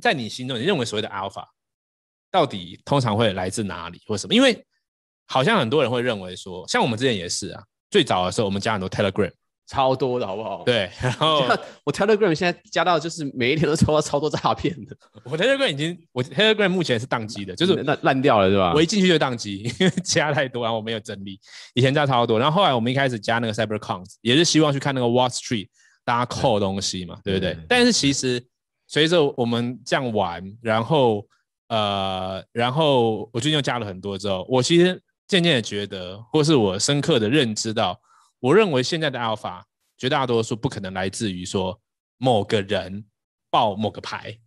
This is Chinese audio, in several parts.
在你心中，你认为所谓的 alpha 到底通常会来自哪里或什么？因为好像很多人会认为说，像我们之前也是啊，最早的时候我们加很多 Telegram。超多的好不好？对，然后 我 Telegram 现在加到就是每一天都抽到超多诈骗的。我 Telegram 已经，我 Telegram 目前是宕机的，就是烂烂掉了，是吧？我一进去就宕机，因为加太多，然后我没有整理。以前加超多，然后后来我们一开始加那个 CyberCons，也是希望去看那个 Wall Street 大家 call 东西嘛，对不对？但是其实随着我们这样玩，然后呃，然后我最近又加了很多之后，我其实渐渐的觉得，或是我深刻的认知到。我认为现在的 Alpha 绝大多数不可能来自于说某个人报某个牌，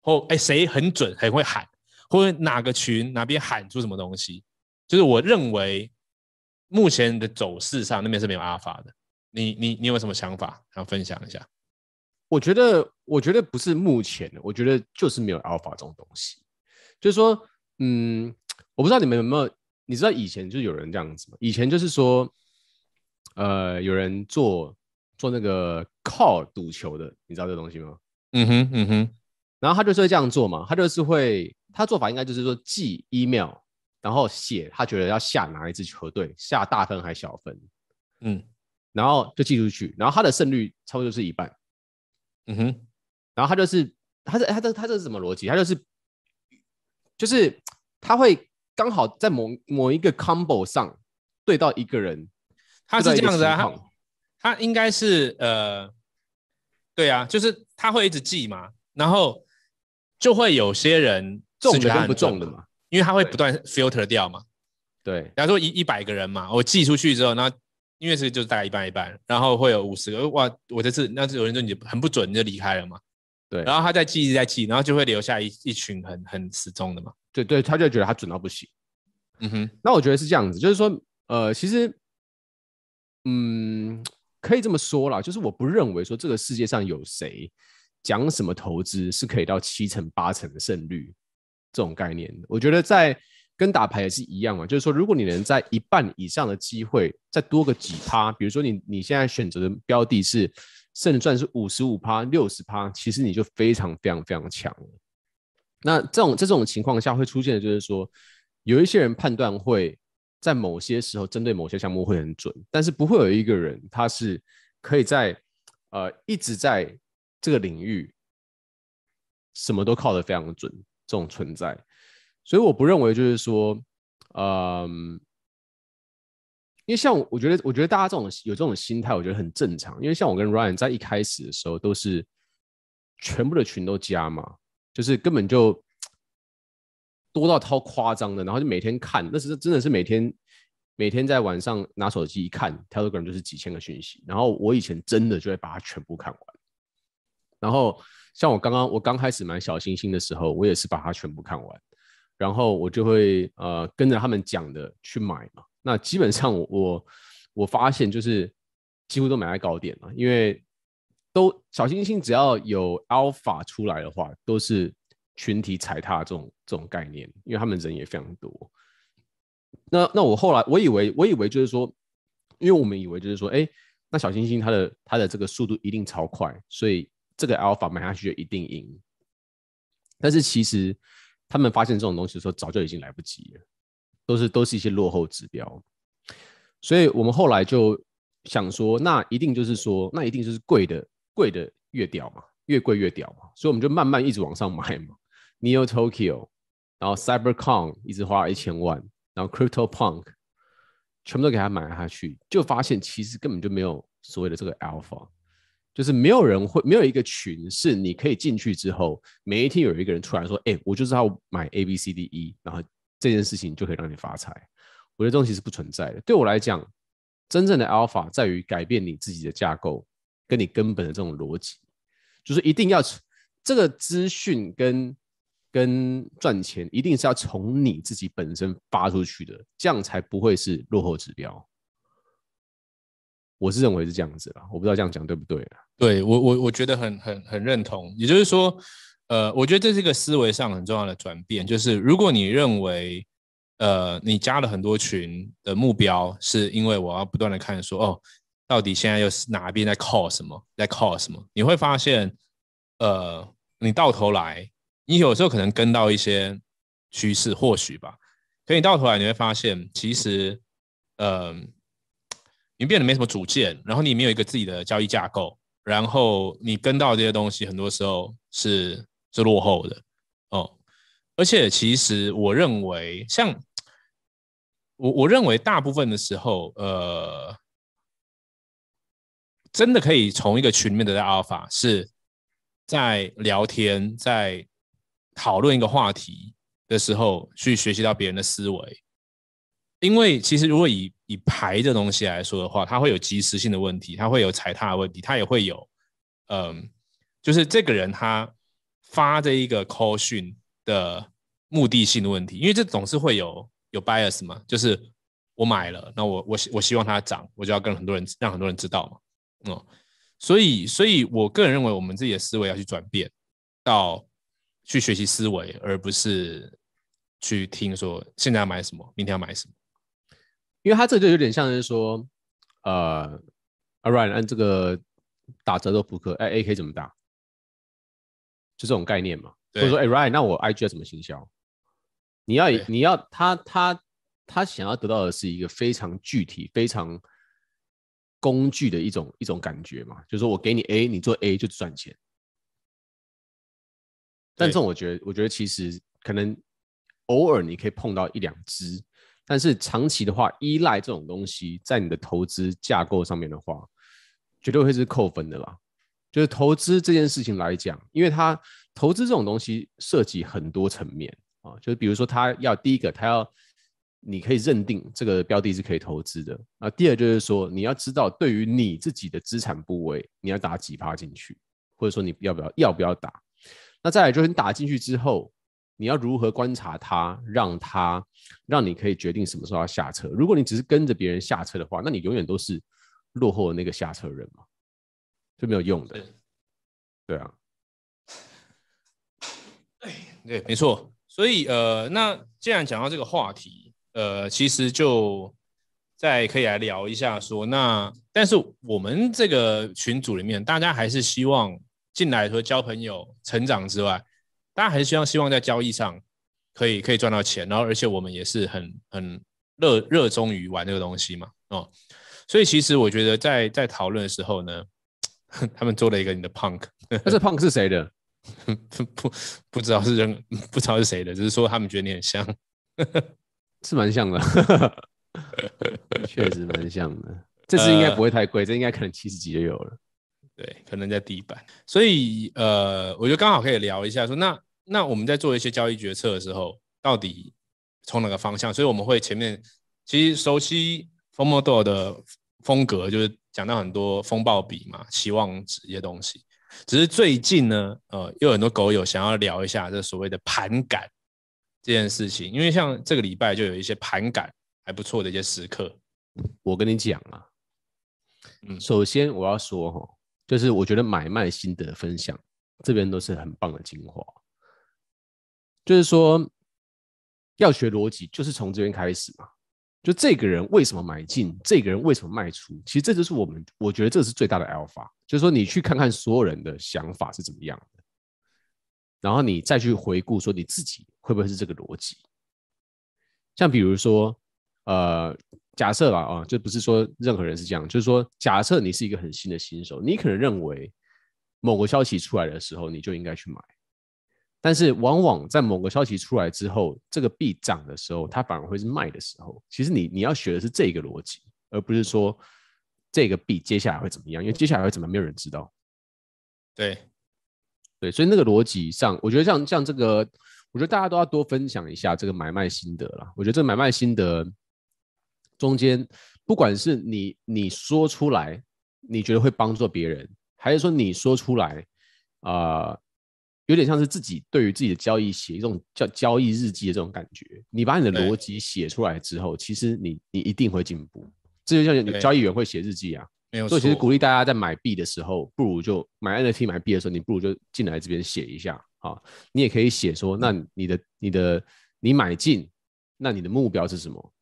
或哎谁很准很会喊，或者哪个群哪边喊出什么东西，就是我认为目前的走势上那边是没有 Alpha 的。你你你有什么想法想分享一下？我觉得我觉得不是目前的，我觉得就是没有 Alpha 这种东西。就是说，嗯，我不知道你们有没有，你知道以前就有人这样子吗？以前就是说。呃，有人做做那个 call 赌球的，你知道这个东西吗？嗯哼，嗯哼。然后他就是会这样做嘛，他就是会，他做法应该就是说寄 email，然后写他觉得要下哪一支球队，下大分还是小分，嗯，然后就寄出去，然后他的胜率差不多就是一半，嗯哼。然后他就是，他这他这他这是什么逻辑？他就是，就是他会刚好在某某一个 combo 上对到一个人。他是这样子啊，他他应该是呃，对啊，就是他会一直记嘛，然后就会有些人中的跟不中的嘛，因为他会不断 filter 掉嘛。对，假如说一一百个人嘛，我寄出去之后，那因为是就是大概一半一半，然后会有五十个，哇，我这次那有人说你很不准，你就离开了嘛。对，然后他在记一直在记，然后就会留下一一群很很死忠的嘛。对对，他就觉得他准到不行。嗯哼，那我觉得是这样子，就是说，呃，其实。嗯，可以这么说啦，就是我不认为说这个世界上有谁讲什么投资是可以到七成八成的胜率这种概念。我觉得在跟打牌也是一样嘛，就是说如果你能在一半以上的机会再多个几趴，比如说你你现在选择的标的是胜算是五十五趴、六十趴，其实你就非常非常非常强了。那这种这种情况下会出现的就是说，有一些人判断会。在某些时候，针对某些项目会很准，但是不会有一个人他是可以在呃一直在这个领域什么都靠得非常准这种存在，所以我不认为就是说，嗯、因为像我觉得，我觉得大家这种有这种心态，我觉得很正常。因为像我跟 Ryan 在一开始的时候都是全部的群都加嘛，就是根本就。多到超夸张的，然后就每天看，那是真的是每天每天在晚上拿手机一看，Telegram 就是几千个讯息。然后我以前真的就会把它全部看完。然后像我刚刚我刚开始买小星星的时候，我也是把它全部看完。然后我就会呃跟着他们讲的去买嘛。那基本上我我我发现就是几乎都买在高点了，因为都小星星只要有 Alpha 出来的话，都是。群体踩踏这种这种概念，因为他们人也非常多。那那我后来我以为我以为就是说，因为我们以为就是说，哎，那小星星它的它的这个速度一定超快，所以这个 alpha 买下去就一定赢。但是其实他们发现这种东西的时候，早就已经来不及了，都是都是一些落后指标。所以我们后来就想说，那一定就是说，那一定就是贵的贵的越屌嘛，越贵越屌嘛，所以我们就慢慢一直往上买嘛。Neo Tokyo，然后 CyberCon 一直花了一千万，然后 CryptoPunk 全部都给他买下去，就发现其实根本就没有所谓的这个 Alpha，就是没有人会，没有一个群是你可以进去之后，每一天有一个人出来说，哎，我就是要买 A B C D E，然后这件事情就可以让你发财。我觉得这东西是不存在的。对我来讲，真正的 Alpha 在于改变你自己的架构，跟你根本的这种逻辑，就是一定要这个资讯跟。跟赚钱一定是要从你自己本身发出去的，这样才不会是落后指标。我是认为是这样子啦，我不知道这样讲对不对啦。对我我我觉得很很很认同。也就是说，呃，我觉得这是一个思维上很重要的转变，就是如果你认为，呃，你加了很多群的目标是因为我要不断的看说，哦，到底现在又是哪边在 call 什么，在 call 什么，你会发现，呃。你到头来，你有时候可能跟到一些趋势，或许吧。可你到头来你会发现，其实，呃，你变得没什么主见，然后你没有一个自己的交易架构，然后你跟到这些东西，很多时候是是落后的哦。而且，其实我认为，像我我认为大部分的时候，呃，真的可以从一个群里面得到 alpha，是在聊天，在讨论一个话题。的时候去学习到别人的思维，因为其实如果以以牌这东西来说的话，它会有即时性的问题，它会有踩踏的问题，它也会有，嗯，就是这个人他发这一个 call 讯的目的性的问题，因为这总是会有有 bias 嘛，就是我买了，那我我我希望它涨，我就要跟很多人让很多人知道嘛，嗯，所以所以我个人认为，我们自己的思维要去转变到去学习思维，而不是。去听说现在要买什么，明天要买什么，因为他这就有点像是说，呃，Ryan 按这个打折的扑克，哎，AK 怎么打？就这种概念嘛。或者说，哎，Ryan，那我 IG 要怎么行销？你要你要他他他想要得到的是一个非常具体、非常工具的一种一种感觉嘛，就是说我给你 A，你做 A 就赚钱。但这种我觉得，我觉得其实可能。偶尔你可以碰到一两只，但是长期的话，依赖这种东西在你的投资架构上面的话，绝对会是扣分的啦。就是投资这件事情来讲，因为它投资这种东西涉及很多层面啊，就是比如说，它要第一个，它要你可以认定这个标的是可以投资的啊。第二就是说，你要知道对于你自己的资产部位，你要打几趴进去，或者说你要不要要不要打。那再来就是你打进去之后。你要如何观察他，让他让你可以决定什么时候要下车？如果你只是跟着别人下车的话，那你永远都是落后的那个下车人嘛，就没有用的。对啊，对，没错。所以呃，那既然讲到这个话题，呃，其实就再可以来聊一下说，那但是我们这个群组里面，大家还是希望进来说交朋友、成长之外。大家还是希望希望在交易上可以可以赚到钱，然后而且我们也是很很热热衷于玩这个东西嘛，哦，所以其实我觉得在在讨论的时候呢，他们做了一个你的 punk，那这 punk 是谁的？不不知道是人不知道是谁的，只是说他们觉得你很像，是蛮像的，确实蛮像的。这次应该不会太贵，这应该可能七十几就有了，对，可能在地板。所以呃，我觉得刚好可以聊一下说那。那我们在做一些交易决策的时候，到底从哪个方向？所以我们会前面其实熟悉 FOMO 的风格，就是讲到很多风暴比嘛、期望值一些东西。只是最近呢，呃，又有很多狗友想要聊一下这所谓的盘感这件事情，因为像这个礼拜就有一些盘感还不错的一些时刻。我跟你讲啊，嗯，首先我要说哈，就是我觉得买卖心得分享这边都是很棒的精华。就是说，要学逻辑，就是从这边开始嘛。就这个人为什么买进，这个人为什么卖出，其实这就是我们，我觉得这是最大的 alpha。就是说，你去看看所有人的想法是怎么样的，然后你再去回顾，说你自己会不会是这个逻辑。像比如说，呃，假设吧，啊，就不是说任何人是这样，就是说，假设你是一个很新的新手，你可能认为某个消息出来的时候，你就应该去买。但是往往在某个消息出来之后，这个币涨的时候，它反而会是卖的时候。其实你你要学的是这个逻辑，而不是说这个币接下来会怎么样，因为接下来会怎么没有人知道。对，对，所以那个逻辑上，我觉得像像这个，我觉得大家都要多分享一下这个买卖心得啦。我觉得这个买卖心得中间，不管是你你说出来，你觉得会帮助别人，还是说你说出来啊？呃有点像是自己对于自己的交易写一种叫交易日记的这种感觉。你把你的逻辑写出来之后，其实你你一定会进步。这就像你交易员会写日记啊。没有错。所以其实鼓励大家在买币的时候，不如就买 NFT 买币的时候，你不如就进来这边写一下啊。你也可以写说，那你的你的你买进，那你的目标是什么？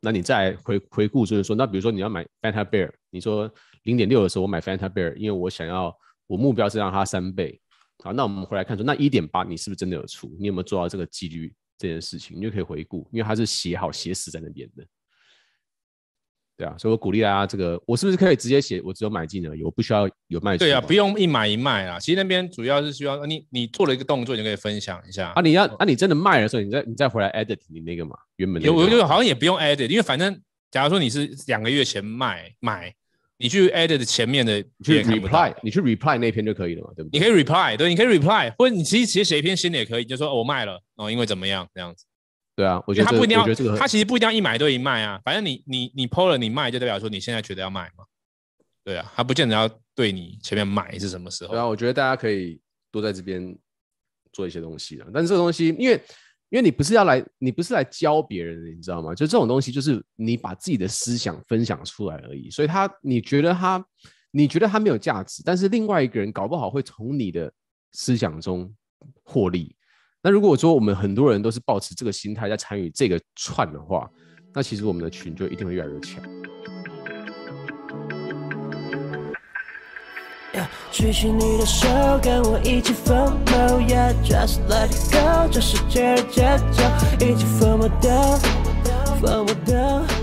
那你再回回顾就是说，那比如说你要买 Fanta Bear，你说零点六的时候我买 Fanta Bear，因为我想要我目标是让它三倍。好，那我们回来看说，那一点八你是不是真的有出？你有没有做到这个几率这件事情？你就可以回顾，因为它是写好写死在那边的。对啊，所以我鼓励大家，这个我是不是可以直接写？我只有买进而已，我不需要有卖出。对啊，不用一买一卖啊。其实那边主要是需要你，你做了一个动作，你就可以分享一下啊。你要啊，你真的卖的时候，你再你再回来 edit 你那个嘛，原本的。我觉得好像也不用 edit，因为反正假如说你是两个月前卖买，你去 edit 前面的，你去 reply，你去 reply 那篇就可以了嘛，对不对？你可以 reply，对，你可以 reply，或者你其实其实写一篇新的也可以，就说我卖了哦，因为怎么样这样子。对啊，我觉得、他不一定要，这个、他其实不一定要一买对一卖啊。反正你你你 PO 了你卖，就代表说你现在觉得要卖嘛。对啊，他不见得要对你前面买是什么时候。对啊，我觉得大家可以多在这边做一些东西了。但是这个东西，因为因为你不是要来，你不是来教别人的，你知道吗？就这种东西，就是你把自己的思想分享出来而已。所以他你觉得他你觉得他没有价值，但是另外一个人搞不好会从你的思想中获利。那如果说我们很多人都是抱持这个心态在参与这个串的话，那其实我们的群就一定会越来越强。举起你的手，跟我一起疯魔，Yeah，just let it go，这世界的节奏，一起疯不掉，疯不掉。